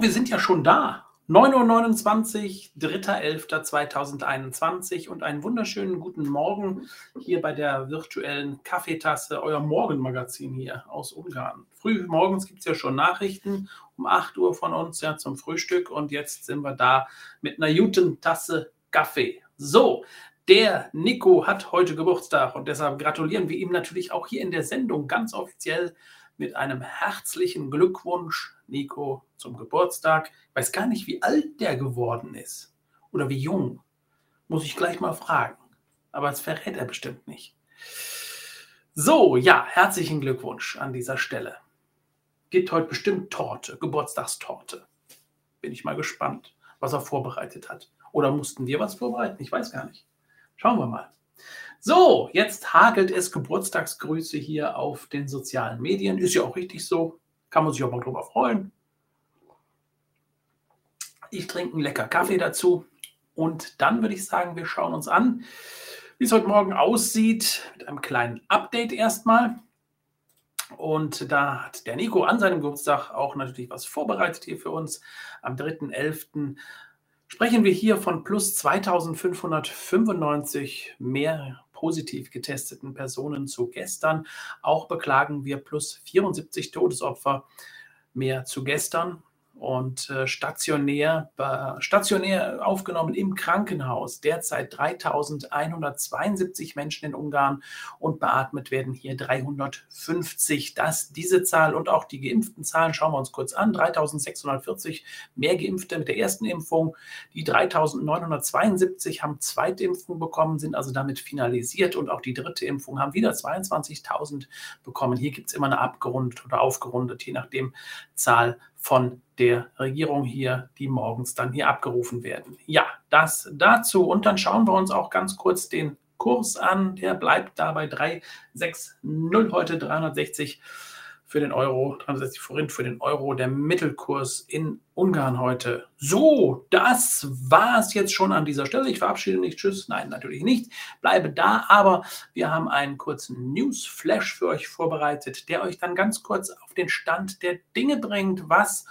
Wir sind ja schon da. 9.29 Uhr, 3.11.2021 und einen wunderschönen guten Morgen hier bei der virtuellen Kaffeetasse, euer Morgenmagazin hier aus Ungarn. Früh morgens gibt es ja schon Nachrichten um 8 Uhr von uns ja zum Frühstück und jetzt sind wir da mit einer guten Tasse Kaffee. So, der Nico hat heute Geburtstag und deshalb gratulieren wir ihm natürlich auch hier in der Sendung ganz offiziell mit einem herzlichen Glückwunsch, Nico, zum Geburtstag. Ich weiß gar nicht, wie alt der geworden ist oder wie jung. Muss ich gleich mal fragen. Aber das verrät er bestimmt nicht. So, ja, herzlichen Glückwunsch an dieser Stelle. Gibt heute bestimmt Torte, Geburtstagstorte. Bin ich mal gespannt, was er vorbereitet hat. Oder mussten wir was vorbereiten? Ich weiß gar nicht. Schauen wir mal. So, jetzt hagelt es Geburtstagsgrüße hier auf den sozialen Medien. Ist ja auch richtig so. Kann man sich auch mal drüber freuen. Ich trinke einen lecker Kaffee dazu. Und dann würde ich sagen, wir schauen uns an, wie es heute Morgen aussieht, mit einem kleinen Update erstmal. Und da hat der Nico an seinem Geburtstag auch natürlich was vorbereitet hier für uns. Am 3.11. sprechen wir hier von plus 2595 mehr positiv getesteten Personen zu gestern. Auch beklagen wir plus 74 Todesopfer mehr zu gestern und äh, stationär, stationär aufgenommen im Krankenhaus. Derzeit 3172 Menschen in Ungarn und beatmet werden hier 350. Das, diese Zahl und auch die geimpften Zahlen schauen wir uns kurz an. 3640 mehr Geimpfte mit der ersten Impfung. Die 3972 haben Zweitimpfung bekommen, sind also damit finalisiert und auch die dritte Impfung haben wieder 22.000 bekommen. Hier gibt es immer eine abgerundet oder aufgerundet, je nachdem Zahl von der Regierung hier, die morgens dann hier abgerufen werden. Ja, das dazu. Und dann schauen wir uns auch ganz kurz den Kurs an. Der bleibt dabei 360 heute 360 für den Euro, 360 Forint für den Euro, der Mittelkurs in Ungarn heute. So, das war es jetzt schon an dieser Stelle. Ich verabschiede mich. Tschüss. Nein, natürlich nicht. Bleibe da, aber wir haben einen kurzen Newsflash für euch vorbereitet, der euch dann ganz kurz auf den Stand der Dinge bringt, was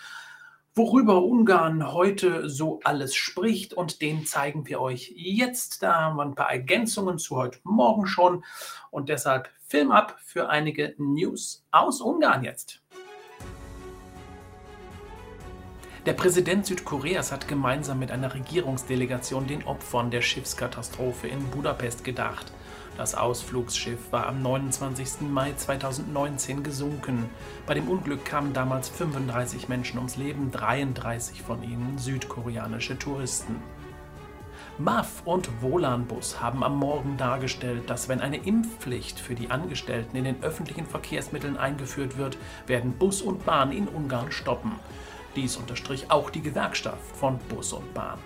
worüber Ungarn heute so alles spricht und den zeigen wir euch jetzt. Da haben wir ein paar Ergänzungen zu heute Morgen schon und deshalb Film ab für einige News aus Ungarn jetzt. Der Präsident Südkoreas hat gemeinsam mit einer Regierungsdelegation den Opfern der Schiffskatastrophe in Budapest gedacht. Das Ausflugsschiff war am 29. Mai 2019 gesunken. Bei dem Unglück kamen damals 35 Menschen ums Leben, 33 von ihnen südkoreanische Touristen. MAF und Volanbus haben am Morgen dargestellt, dass wenn eine Impfpflicht für die Angestellten in den öffentlichen Verkehrsmitteln eingeführt wird, werden Bus und Bahn in Ungarn stoppen. Dies unterstrich auch die Gewerkschaft von Bus und Bahn.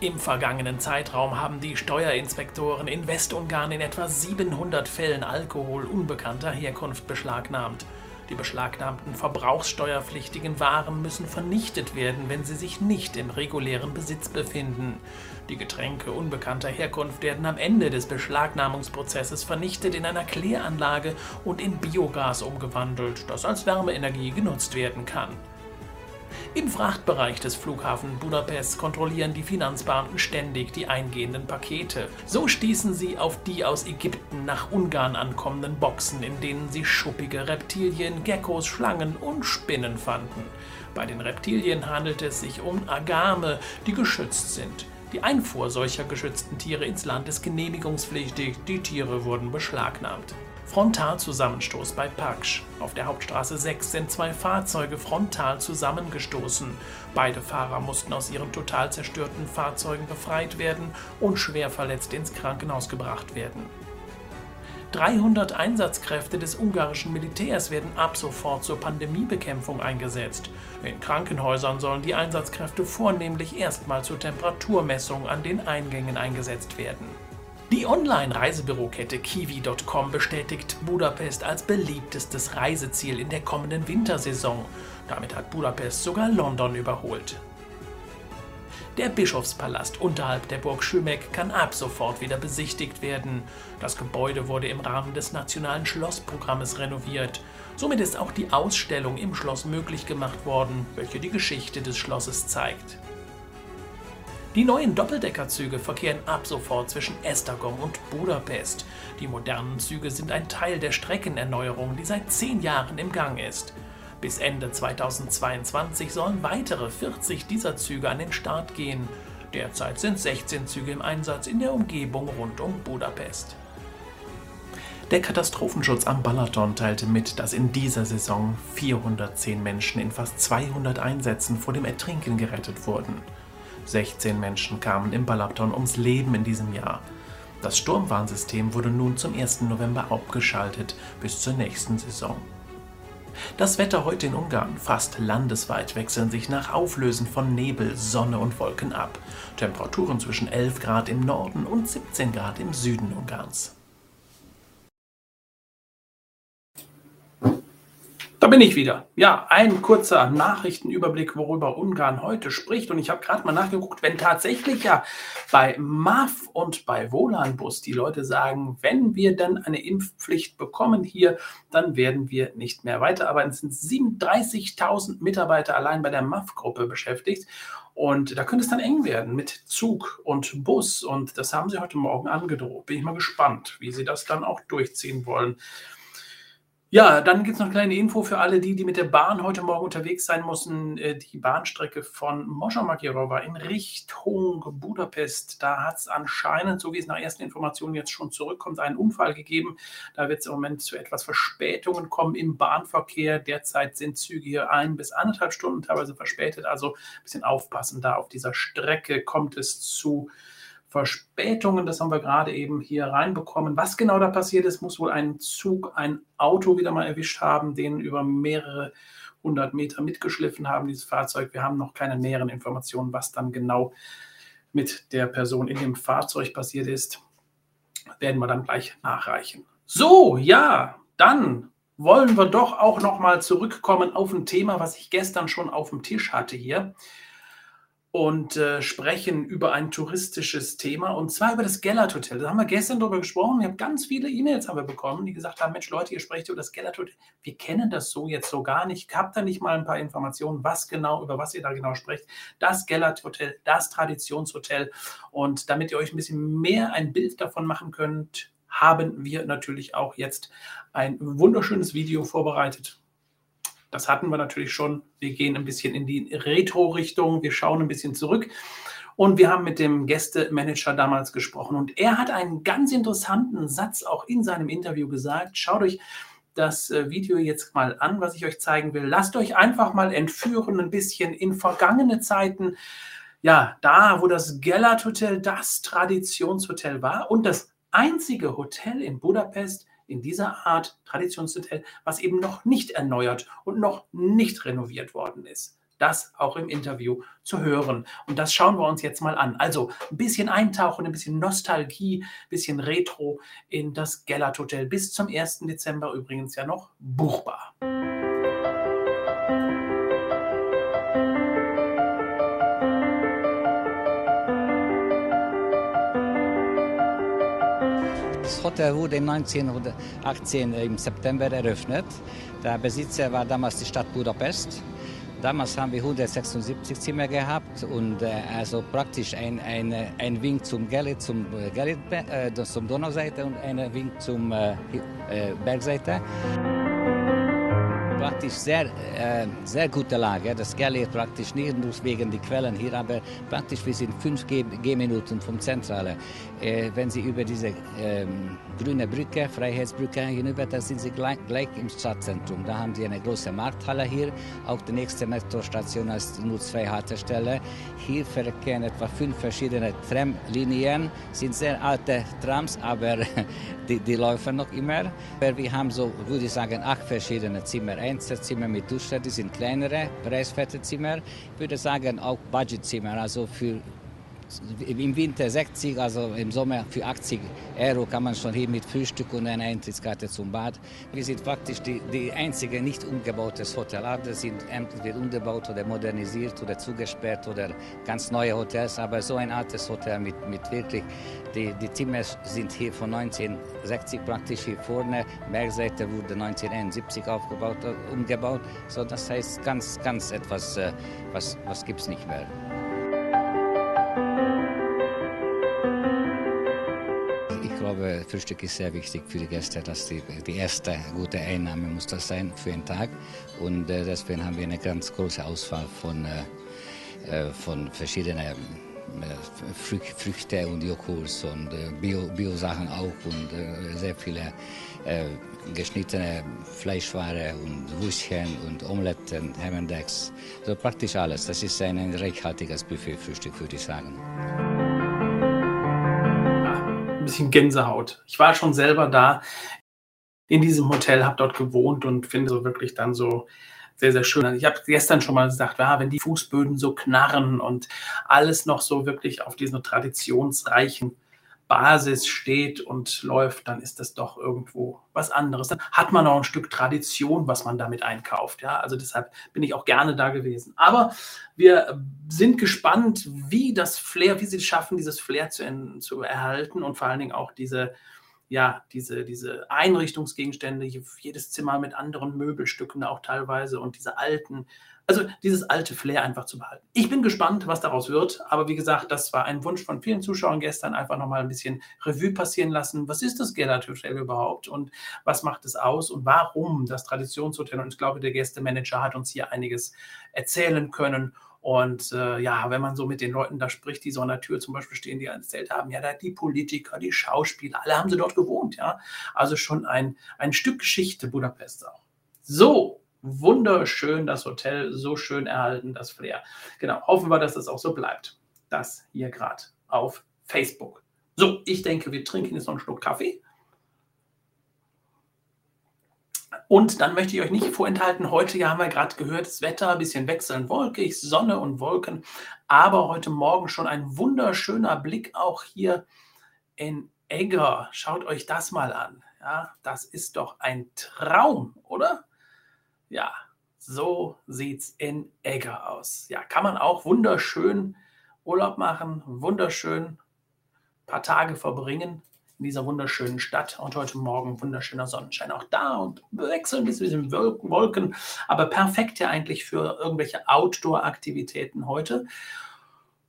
Im vergangenen Zeitraum haben die Steuerinspektoren in Westungarn in etwa 700 Fällen Alkohol unbekannter Herkunft beschlagnahmt. Die beschlagnahmten verbrauchssteuerpflichtigen Waren müssen vernichtet werden, wenn sie sich nicht im regulären Besitz befinden. Die Getränke unbekannter Herkunft werden am Ende des Beschlagnahmungsprozesses vernichtet in einer Kläranlage und in Biogas umgewandelt, das als Wärmeenergie genutzt werden kann. Im Frachtbereich des Flughafen Budapest kontrollieren die Finanzbeamten ständig die eingehenden Pakete. So stießen sie auf die aus Ägypten nach Ungarn ankommenden Boxen, in denen sie schuppige Reptilien, Geckos, Schlangen und Spinnen fanden. Bei den Reptilien handelt es sich um Agame, die geschützt sind. Die Einfuhr solcher geschützten Tiere ins Land ist genehmigungspflichtig, die Tiere wurden beschlagnahmt. Frontalzusammenstoß bei Paksch. Auf der Hauptstraße 6 sind zwei Fahrzeuge frontal zusammengestoßen. Beide Fahrer mussten aus ihren total zerstörten Fahrzeugen befreit werden und schwer verletzt ins Krankenhaus gebracht werden. 300 Einsatzkräfte des ungarischen Militärs werden ab sofort zur Pandemiebekämpfung eingesetzt. In Krankenhäusern sollen die Einsatzkräfte vornehmlich erstmal zur Temperaturmessung an den Eingängen eingesetzt werden. Die Online-Reisebürokette Kiwi.com bestätigt Budapest als beliebtestes Reiseziel in der kommenden Wintersaison. Damit hat Budapest sogar London überholt. Der Bischofspalast unterhalb der Burg Schümeck kann ab sofort wieder besichtigt werden. Das Gebäude wurde im Rahmen des nationalen Schlossprogrammes renoviert. Somit ist auch die Ausstellung im Schloss möglich gemacht worden, welche die Geschichte des Schlosses zeigt. Die neuen Doppeldeckerzüge verkehren ab sofort zwischen Esztergom und Budapest. Die modernen Züge sind ein Teil der Streckenerneuerung, die seit zehn Jahren im Gang ist. Bis Ende 2022 sollen weitere 40 dieser Züge an den Start gehen. Derzeit sind 16 Züge im Einsatz in der Umgebung rund um Budapest. Der Katastrophenschutz am Balaton teilte mit, dass in dieser Saison 410 Menschen in fast 200 Einsätzen vor dem Ertrinken gerettet wurden. 16 Menschen kamen im Balaton ums Leben in diesem Jahr. Das Sturmwarnsystem wurde nun zum 1. November abgeschaltet bis zur nächsten Saison. Das Wetter heute in Ungarn, fast landesweit, wechseln sich nach Auflösen von Nebel, Sonne und Wolken ab. Temperaturen zwischen 11 Grad im Norden und 17 Grad im Süden Ungarns. Bin ich wieder. Ja, ein kurzer Nachrichtenüberblick, worüber Ungarn heute spricht. Und ich habe gerade mal nachgeguckt, wenn tatsächlich ja bei MAF und bei Volanbus die Leute sagen, wenn wir dann eine Impfpflicht bekommen hier, dann werden wir nicht mehr weiterarbeiten. Es sind 37.000 Mitarbeiter allein bei der MAF-Gruppe beschäftigt. Und da könnte es dann eng werden mit Zug und Bus. Und das haben sie heute Morgen angedroht. Bin ich mal gespannt, wie sie das dann auch durchziehen wollen. Ja, dann gibt es noch eine kleine Info für alle die, die mit der Bahn heute Morgen unterwegs sein müssen. Äh, die Bahnstrecke von Moschamakirowa in Richtung Budapest, da hat es anscheinend, so wie es nach ersten Informationen jetzt schon zurückkommt, einen Unfall gegeben. Da wird es im Moment zu etwas Verspätungen kommen im Bahnverkehr. Derzeit sind Züge hier ein bis anderthalb Stunden teilweise verspätet. Also ein bisschen aufpassen da auf dieser Strecke kommt es zu Verspätungen. Das haben wir gerade eben hier reinbekommen. Was genau da passiert ist, muss wohl ein Zug, ein Auto wieder mal erwischt haben, den über mehrere hundert Meter mitgeschliffen haben, dieses Fahrzeug. Wir haben noch keine näheren Informationen, was dann genau mit der Person in dem Fahrzeug passiert ist. Werden wir dann gleich nachreichen. So, ja, dann wollen wir doch auch noch mal zurückkommen auf ein Thema, was ich gestern schon auf dem Tisch hatte hier und äh, sprechen über ein touristisches Thema und zwar über das Gellert Hotel. Da haben wir gestern darüber gesprochen. Ich habe ganz viele E-Mails haben wir bekommen, die gesagt haben: Mensch, Leute, ihr sprecht über das Gellert Hotel. Wir kennen das so jetzt so gar nicht. Habt da nicht mal ein paar Informationen, was genau, über was ihr da genau sprecht? Das Gellert Hotel, das Traditionshotel. Und damit ihr euch ein bisschen mehr ein Bild davon machen könnt, haben wir natürlich auch jetzt ein wunderschönes Video vorbereitet das hatten wir natürlich schon. Wir gehen ein bisschen in die Retro-Richtung. Wir schauen ein bisschen zurück. Und wir haben mit dem Gästemanager damals gesprochen. Und er hat einen ganz interessanten Satz auch in seinem Interview gesagt. Schaut euch das äh, Video jetzt mal an, was ich euch zeigen will. Lasst euch einfach mal entführen, ein bisschen in vergangene Zeiten. Ja, da, wo das Gellert Hotel das Traditionshotel war und das einzige Hotel in Budapest, in dieser Art Traditionshotel, was eben noch nicht erneuert und noch nicht renoviert worden ist. Das auch im Interview zu hören. Und das schauen wir uns jetzt mal an. Also ein bisschen eintauchen, ein bisschen Nostalgie, ein bisschen Retro in das Gellert Hotel. Bis zum 1. Dezember übrigens ja noch buchbar. Das Hotel wurde 1918 im September eröffnet. Der Besitzer war damals die Stadt Budapest. Damals haben wir 176 Zimmer gehabt und äh, also praktisch ein, ein, ein Wing zum Gellert, zum, Gellert, äh, zum Donauseite und ein Wing zum äh, äh Bergseite praktisch sehr, äh, sehr gute Lage. Das Galley praktisch nicht nur wegen der Quellen hier, aber praktisch wir sind fünf Gehminuten vom Zentrale. Äh, wenn Sie über diese ähm, grüne Brücke, Freiheitsbrücke hinüber, da sind Sie gleich, gleich, im Stadtzentrum. Da haben Sie eine große Markthalle hier, auch die nächste Metrostation ist nur zwei Haltestellen. Hier verkehren etwa fünf verschiedene Tramlinien, sind sehr alte Trams, aber die, die laufen noch immer. Wir haben so, würde ich sagen, acht verschiedene Zimmer. Einzelzimmer mit Dusche, die sind kleinere, preiswerte Zimmer. Ich würde sagen auch Budgetzimmer, also für im Winter 60, also im Sommer für 80 Euro kann man schon hier mit Frühstück und einer Eintrittskarte zum Bad. Wir sind praktisch die, die einzige nicht umgebautes Hotel. Alle sind entweder umgebaut oder modernisiert oder zugesperrt oder ganz neue Hotels. Aber so ein altes Hotel mit, mit wirklich, die, die Zimmer sind hier von 1960 praktisch hier vorne. Bergseite wurde 1971 aufgebaut, umgebaut. So, das heißt ganz, ganz etwas, äh, was, was gibt es nicht mehr. Glaube, Frühstück ist sehr wichtig für die Gäste. dass die, die erste gute Einnahme muss das sein für den Tag. Und äh, deswegen haben wir eine ganz große Auswahl von, äh, äh von verschiedenen äh, Frü Früchte und Joghurts und äh, Bio-Sachen Bio auch und sehr viele geschnittene Fleischware und Würstchen und Omeletten, Hemmendecks, so praktisch alles. Das ist ein reichhaltiges Buffet-Frühstück, würde ich sagen bisschen Gänsehaut. Ich war schon selber da in diesem Hotel, habe dort gewohnt und finde so wirklich dann so sehr, sehr schön. Ich habe gestern schon mal gesagt, ja, wenn die Fußböden so knarren und alles noch so wirklich auf diesen traditionsreichen Basis steht und läuft, dann ist das doch irgendwo was anderes. Dann hat man auch ein Stück Tradition, was man damit einkauft. Ja, also deshalb bin ich auch gerne da gewesen. Aber wir sind gespannt, wie das Flair, wie sie es schaffen, dieses Flair zu, zu erhalten und vor allen Dingen auch diese, ja, diese, diese Einrichtungsgegenstände, jedes Zimmer mit anderen Möbelstücken auch teilweise und diese alten also dieses alte Flair einfach zu behalten. Ich bin gespannt, was daraus wird. Aber wie gesagt, das war ein Wunsch von vielen Zuschauern gestern. Einfach nochmal ein bisschen Revue passieren lassen. Was ist das Gellert Hotel überhaupt und was macht es aus und warum das Traditionshotel? Und ich glaube, der Gästemanager hat uns hier einiges erzählen können. Und äh, ja, wenn man so mit den Leuten da spricht, die so an der Tür zum Beispiel stehen, die erzählt haben, ja, da die Politiker, die Schauspieler, alle haben sie dort gewohnt, ja. Also schon ein, ein Stück Geschichte Budapest auch. So, wunderschön, das Hotel, so schön erhalten, das Flair. Genau, hoffen wir, dass das auch so bleibt. Das hier gerade auf Facebook. So, ich denke, wir trinken jetzt noch einen Schluck Kaffee. Und dann möchte ich euch nicht vorenthalten, heute haben wir gerade gehört, das Wetter ein bisschen wechselnd wolkig, Sonne und Wolken, aber heute Morgen schon ein wunderschöner Blick auch hier in Egger. Schaut euch das mal an. Ja, das ist doch ein Traum, oder? Ja, so sieht's in Egger aus. Ja, kann man auch wunderschön Urlaub machen, wunderschön ein paar Tage verbringen in dieser wunderschönen Stadt und heute Morgen wunderschöner Sonnenschein auch da und wechseln ein bisschen Wolken, aber perfekt ja eigentlich für irgendwelche Outdoor-Aktivitäten heute.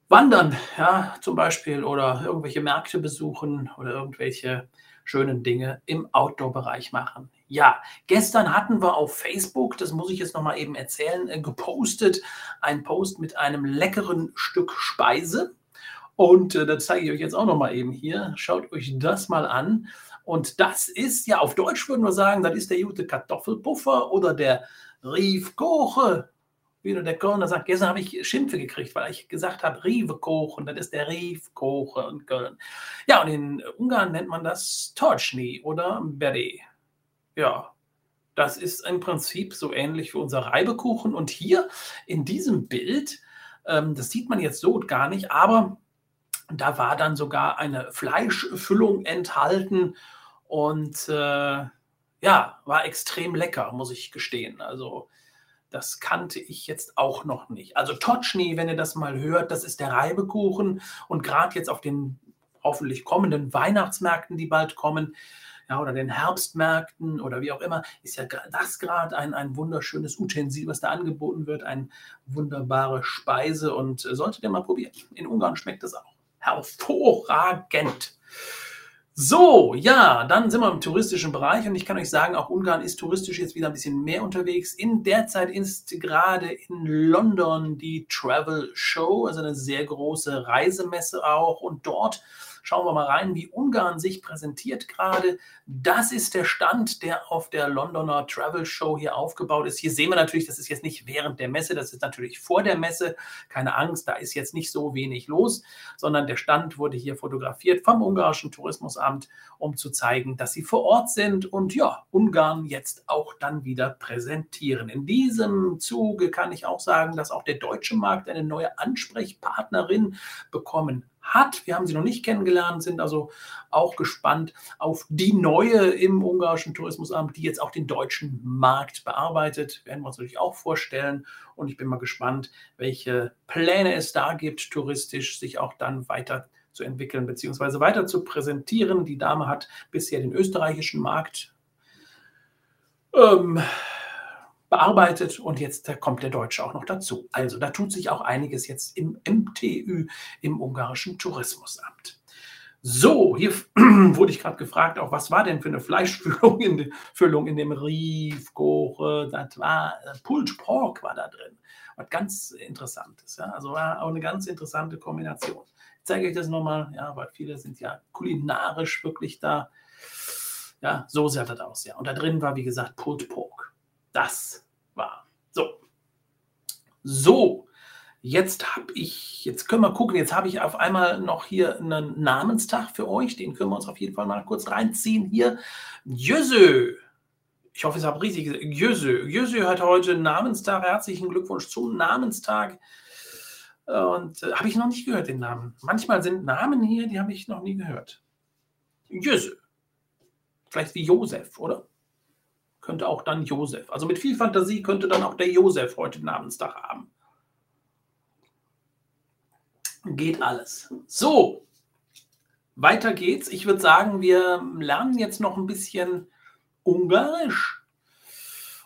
Wandern, ja, zum Beispiel oder irgendwelche Märkte besuchen oder irgendwelche schönen Dinge im Outdoor-Bereich machen. Ja, gestern hatten wir auf Facebook, das muss ich jetzt nochmal eben erzählen, äh, gepostet, ein Post mit einem leckeren Stück Speise. Und äh, das zeige ich euch jetzt auch nochmal eben hier. Schaut euch das mal an. Und das ist, ja, auf Deutsch würden wir sagen, das ist der gute Kartoffelpuffer oder der Riefkoche. Wie der Kölner sagt, gestern habe ich Schimpfe gekriegt, weil ich gesagt habe, Riefkochen, das ist der Riefkoche in Köln. Ja, und in Ungarn nennt man das Torchni oder Beret. Ja, das ist im Prinzip so ähnlich wie unser Reibekuchen. Und hier in diesem Bild, ähm, das sieht man jetzt so gar nicht, aber da war dann sogar eine Fleischfüllung enthalten und äh, ja, war extrem lecker, muss ich gestehen. Also das kannte ich jetzt auch noch nicht. Also Totschni, wenn ihr das mal hört, das ist der Reibekuchen und gerade jetzt auf den hoffentlich kommenden Weihnachtsmärkten, die bald kommen, ja, oder den Herbstmärkten oder wie auch immer, ist ja das gerade ein, ein wunderschönes Utensil, was da angeboten wird, eine wunderbare Speise und äh, solltet ihr mal probieren. In Ungarn schmeckt es auch hervorragend. So, ja, dann sind wir im touristischen Bereich und ich kann euch sagen, auch Ungarn ist touristisch jetzt wieder ein bisschen mehr unterwegs. In der Zeit ist gerade in London die Travel Show, also eine sehr große Reisemesse auch und dort Schauen wir mal rein, wie Ungarn sich präsentiert gerade. Das ist der Stand, der auf der Londoner Travel Show hier aufgebaut ist. Hier sehen wir natürlich, das ist jetzt nicht während der Messe, das ist natürlich vor der Messe. Keine Angst, da ist jetzt nicht so wenig los, sondern der Stand wurde hier fotografiert vom ungarischen Tourismusamt, um zu zeigen, dass sie vor Ort sind und ja, Ungarn jetzt auch dann wieder präsentieren. In diesem Zuge kann ich auch sagen, dass auch der deutsche Markt eine neue Ansprechpartnerin bekommen hat. Wir haben sie noch nicht kennengelernt, sind also auch gespannt auf die neue im ungarischen Tourismusamt, die jetzt auch den deutschen Markt bearbeitet. Werden wir uns natürlich auch vorstellen. Und ich bin mal gespannt, welche Pläne es da gibt, touristisch sich auch dann weiter zu entwickeln bzw. weiter zu präsentieren. Die Dame hat bisher den österreichischen Markt ähm, bearbeitet und jetzt kommt der Deutsche auch noch dazu. Also da tut sich auch einiges jetzt im MTÜ, im ungarischen Tourismusamt. So, hier wurde ich gerade gefragt, auch was war denn für eine Fleischfüllung in, Füllung in dem Riefgore? Das war äh, Pulled Pork war da drin. Was ganz Interessantes. Ja? Also war auch eine ganz interessante Kombination. Ich zeige euch das nochmal, ja, weil viele sind ja kulinarisch wirklich da. Ja, so sah das aus, ja. Und da drin war, wie gesagt, Pulled Pork. Das war. So. So. Jetzt habe ich, jetzt können wir gucken, jetzt habe ich auf einmal noch hier einen Namenstag für euch. Den können wir uns auf jeden Fall mal kurz reinziehen. Hier, Jösö. Ich hoffe, ich habe richtig gesagt. Jösö. Jösö hat heute Namenstag. Herzlichen Glückwunsch zum Namenstag. Und äh, habe ich noch nicht gehört, den Namen. Manchmal sind Namen hier, die habe ich noch nie gehört. Jösö. Vielleicht wie Josef, oder? Könnte auch dann Josef. Also mit viel Fantasie könnte dann auch der Josef heute Namenstag haben. Geht alles. So, weiter geht's. Ich würde sagen, wir lernen jetzt noch ein bisschen Ungarisch.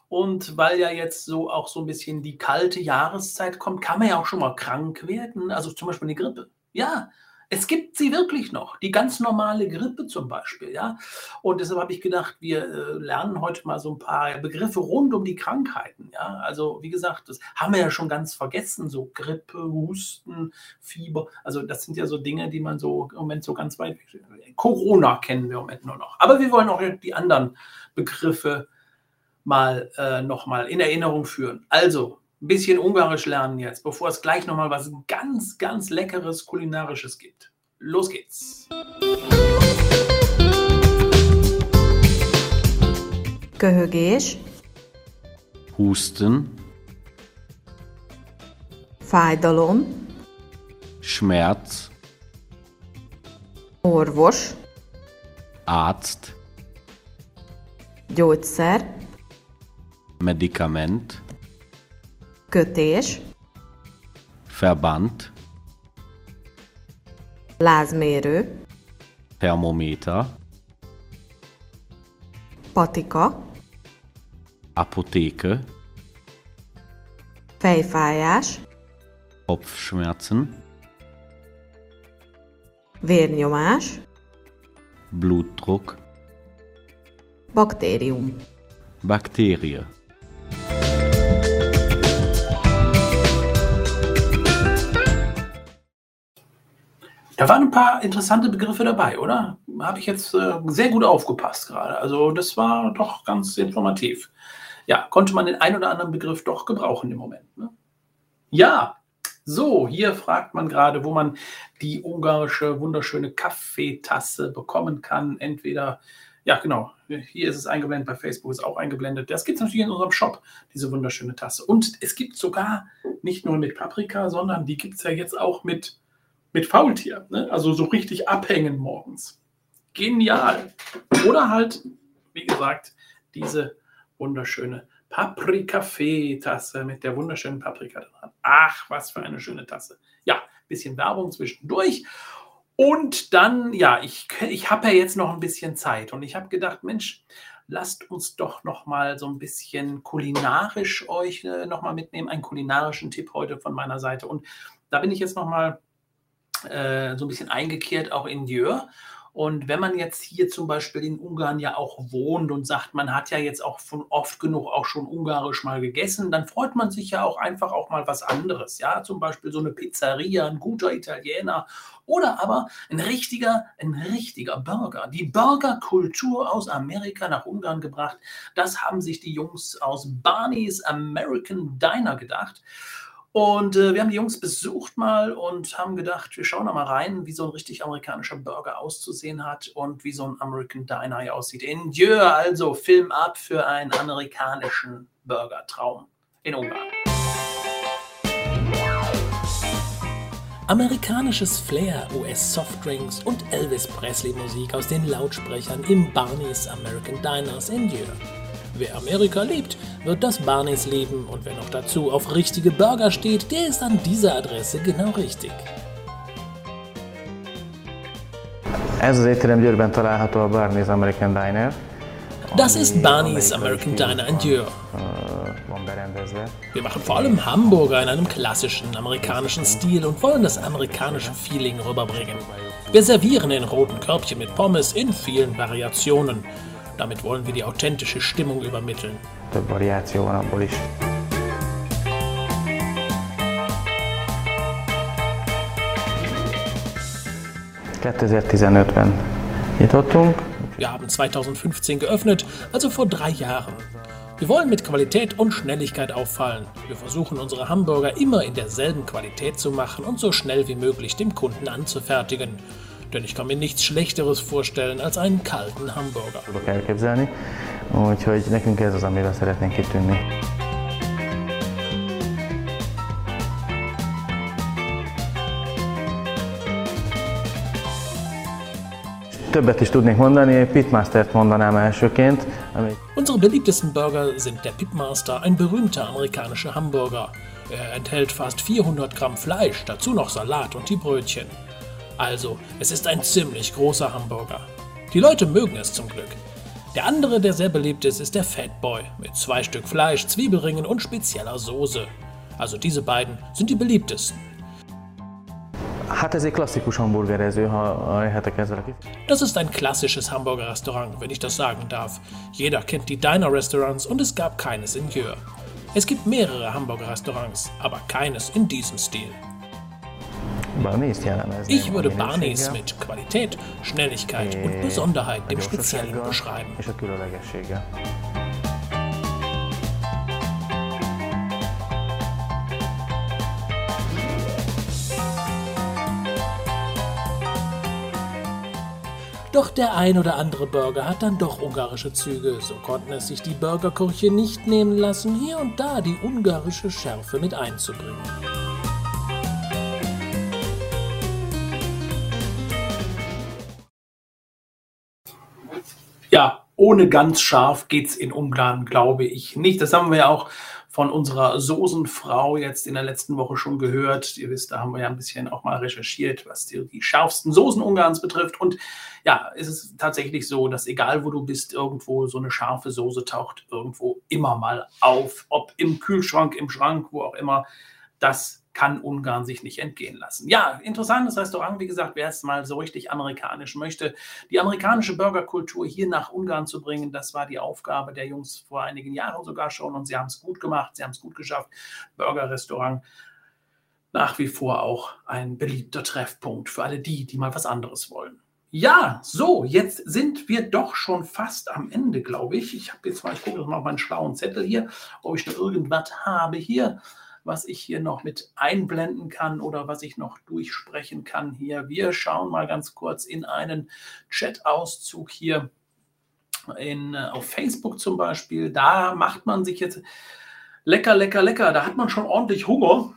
Und weil ja jetzt so auch so ein bisschen die kalte Jahreszeit kommt, kann man ja auch schon mal krank werden. Also zum Beispiel eine Grippe. Ja, es gibt sie wirklich noch, die ganz normale Grippe zum Beispiel, ja. Und deshalb habe ich gedacht, wir äh, lernen heute mal so ein paar Begriffe rund um die Krankheiten, ja. Also wie gesagt, das haben wir ja schon ganz vergessen, so Grippe, Husten, Fieber. Also das sind ja so Dinge, die man so im Moment so ganz weit. Corona kennen wir im Moment nur noch. Aber wir wollen auch die anderen Begriffe mal äh, nochmal in Erinnerung führen. Also ein bisschen Ungarisch lernen jetzt, bevor es gleich nochmal was ganz, ganz Leckeres Kulinarisches gibt. Los geht's! Köhögés, Husten, fájdalom, Schmerz, orvos, Arzt, gyógyszer, Medikament, kötés, Verband, lázmérő, Thermometer, patika, Apotheke, fejfájás, Kopfschmerzen, vérnyomás, Blutdruck, baktérium. Bakterie. Da waren ein paar interessante Begriffe dabei, oder? Habe ich jetzt äh, sehr gut aufgepasst gerade. Also das war doch ganz informativ. Ja, konnte man den einen oder anderen Begriff doch gebrauchen im Moment. Ne? Ja, so, hier fragt man gerade, wo man die ungarische wunderschöne Kaffeetasse bekommen kann. Entweder, ja genau, hier ist es eingeblendet, bei Facebook ist auch eingeblendet. Das gibt es natürlich in unserem Shop, diese wunderschöne Tasse. Und es gibt sogar nicht nur mit Paprika, sondern die gibt es ja jetzt auch mit mit Faultier. Ne? Also so richtig abhängen morgens. Genial. Oder halt, wie gesagt, diese wunderschöne Paprika-Fee-Tasse mit der wunderschönen Paprika dran. Ach, was für eine schöne Tasse. Ja, bisschen Werbung zwischendurch. Und dann, ja, ich, ich habe ja jetzt noch ein bisschen Zeit und ich habe gedacht, Mensch, lasst uns doch noch mal so ein bisschen kulinarisch euch äh, noch mal mitnehmen, einen kulinarischen Tipp heute von meiner Seite. Und da bin ich jetzt noch mal äh, so ein bisschen eingekehrt auch in Dieu. Und wenn man jetzt hier zum Beispiel in Ungarn ja auch wohnt und sagt, man hat ja jetzt auch von oft genug auch schon ungarisch mal gegessen, dann freut man sich ja auch einfach auch mal was anderes. Ja, zum Beispiel so eine Pizzeria, ein guter Italiener oder aber ein richtiger, ein richtiger Burger. Die Burgerkultur aus Amerika nach Ungarn gebracht. Das haben sich die Jungs aus Barney's American Diner gedacht. Und äh, wir haben die Jungs besucht mal und haben gedacht, wir schauen da mal rein, wie so ein richtig amerikanischer Burger auszusehen hat und wie so ein American Diner hier aussieht. In Dieu, also Film ab für einen amerikanischen Burgertraum in Ungarn. Amerikanisches Flair, US-Softdrinks und Elvis Presley-Musik aus den Lautsprechern im Barney's American Diners in Dieu. Wer Amerika liebt, wird das Barneys lieben und wer noch dazu auf richtige Burger steht, der ist an dieser Adresse genau richtig. Ez az étterem Győrben található a Barney's American Diner. Das ist Barney's American Diner in Dieu. Wir machen vor allem Hamburger in einem klassischen amerikanischen Stil und wollen das amerikanische Feeling rüberbringen. Wir servieren in roten Körbchen mit Pommes in vielen Variationen. Damit wollen wir die authentische Stimmung übermitteln. Több variáció van abból is. ...2015-ben nyitottunk. Wir haben 2015 geöffnet, also vor drei Jahren. Wir wollen mit Qualität und Schnelligkeit auffallen. Wir versuchen unsere Hamburger immer in derselben Qualität zu machen und so schnell wie möglich dem Kunden anzufertigen. Denn ich kann mir nichts Schlechteres vorstellen als einen kalten Hamburger. Tudok elképzelni, úgyhogy nekünk ez az, amivel szeretnénk kitűnni. Többet is tudnék mondani, Pitmastert mondanám elsőként. Ami Unsere beliebtesten Burger sind der Pipmaster, ein berühmter amerikanischer Hamburger. Er enthält fast 400 Gramm Fleisch, dazu noch Salat und die Brötchen. Also, es ist ein ziemlich großer Hamburger. Die Leute mögen es zum Glück. Der andere, der sehr beliebt ist, ist der Fat Boy mit zwei Stück Fleisch, Zwiebelringen und spezieller Soße. Also diese beiden sind die beliebtesten. Das ist ein klassisches Hamburger Restaurant, wenn ich das sagen darf. Jeder kennt die Diner-Restaurants und es gab keines in Jör. Es gibt mehrere Hamburger Restaurants, aber keines in diesem Stil. Ich würde Barneys mit Qualität, Schnelligkeit und Besonderheit, dem Speziellen beschreiben. Doch der ein oder andere Burger hat dann doch ungarische Züge. So konnten es sich die Burgerküche nicht nehmen lassen, hier und da die ungarische Schärfe mit einzubringen. Ohne ganz scharf geht's in Ungarn, glaube ich nicht. Das haben wir ja auch von unserer Soßenfrau jetzt in der letzten Woche schon gehört. Ihr wisst, da haben wir ja ein bisschen auch mal recherchiert, was die, die scharfsten Soßen Ungarns betrifft. Und ja, es ist tatsächlich so, dass egal wo du bist, irgendwo so eine scharfe Soße taucht irgendwo immer mal auf. Ob im Kühlschrank, im Schrank, wo auch immer. Das kann Ungarn sich nicht entgehen lassen. Ja, interessantes Restaurant, wie gesagt, wer es mal so richtig amerikanisch möchte, die amerikanische Burgerkultur hier nach Ungarn zu bringen, das war die Aufgabe der Jungs vor einigen Jahren sogar schon und sie haben es gut gemacht, sie haben es gut geschafft. Burgerrestaurant nach wie vor auch ein beliebter Treffpunkt für alle die, die mal was anderes wollen. Ja, so, jetzt sind wir doch schon fast am Ende, glaube ich. Ich habe jetzt mal, ich gucke mal auf meinen schlauen Zettel hier, ob ich noch irgendwas habe hier was ich hier noch mit einblenden kann oder was ich noch durchsprechen kann hier. Wir schauen mal ganz kurz in einen Chat-Auszug hier in, äh, auf Facebook zum Beispiel. Da macht man sich jetzt lecker, lecker, lecker. Da hat man schon ordentlich Hunger.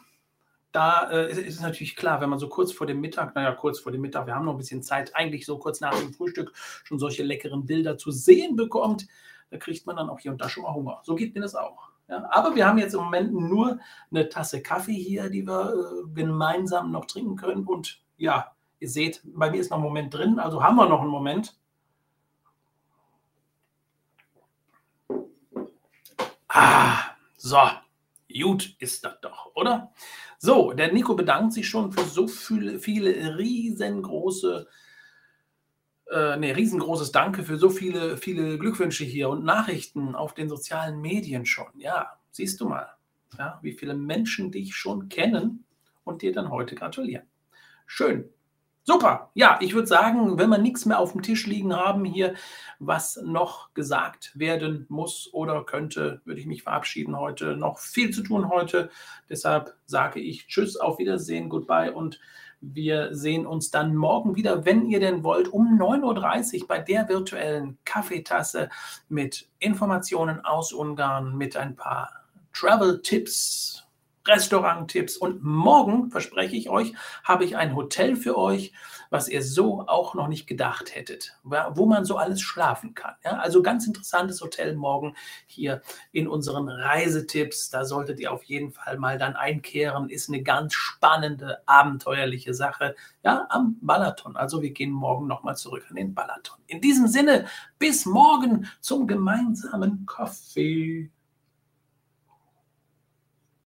Da äh, ist es natürlich klar, wenn man so kurz vor dem Mittag, naja, kurz vor dem Mittag, wir haben noch ein bisschen Zeit, eigentlich so kurz nach dem Frühstück schon solche leckeren Bilder zu sehen bekommt, da kriegt man dann auch hier und da schon mal Hunger. So geht mir das auch. Ja, aber wir haben jetzt im Moment nur eine Tasse Kaffee hier, die wir äh, gemeinsam noch trinken können. Und ja, ihr seht, bei mir ist noch ein Moment drin, also haben wir noch einen Moment. Ah, so, gut ist das doch, oder? So, der Nico bedankt sich schon für so viele, viele riesengroße äh, nee, riesengroßes Danke für so viele, viele Glückwünsche hier und Nachrichten auf den sozialen Medien schon. Ja, siehst du mal, ja, wie viele Menschen dich schon kennen und dir dann heute gratulieren. Schön. Super. Ja, ich würde sagen, wenn wir nichts mehr auf dem Tisch liegen haben hier, was noch gesagt werden muss oder könnte, würde ich mich verabschieden heute. Noch viel zu tun heute. Deshalb sage ich Tschüss, auf Wiedersehen, Goodbye und wir sehen uns dann morgen wieder, wenn ihr denn wollt, um 9.30 Uhr bei der virtuellen Kaffeetasse mit Informationen aus Ungarn, mit ein paar Travel-Tipps, Restaurant-Tipps. Und morgen, verspreche ich euch, habe ich ein Hotel für euch, was ihr so auch noch nicht gedacht hättet, wo man so alles schlafen kann. Ja, also ganz interessantes Hotel morgen hier in unseren Reisetipps. Da solltet ihr auf jeden Fall mal dann einkehren. Ist eine ganz spannende, abenteuerliche Sache. Ja, am Balaton. Also wir gehen morgen nochmal zurück an den Balaton. In diesem Sinne, bis morgen zum gemeinsamen Kaffee.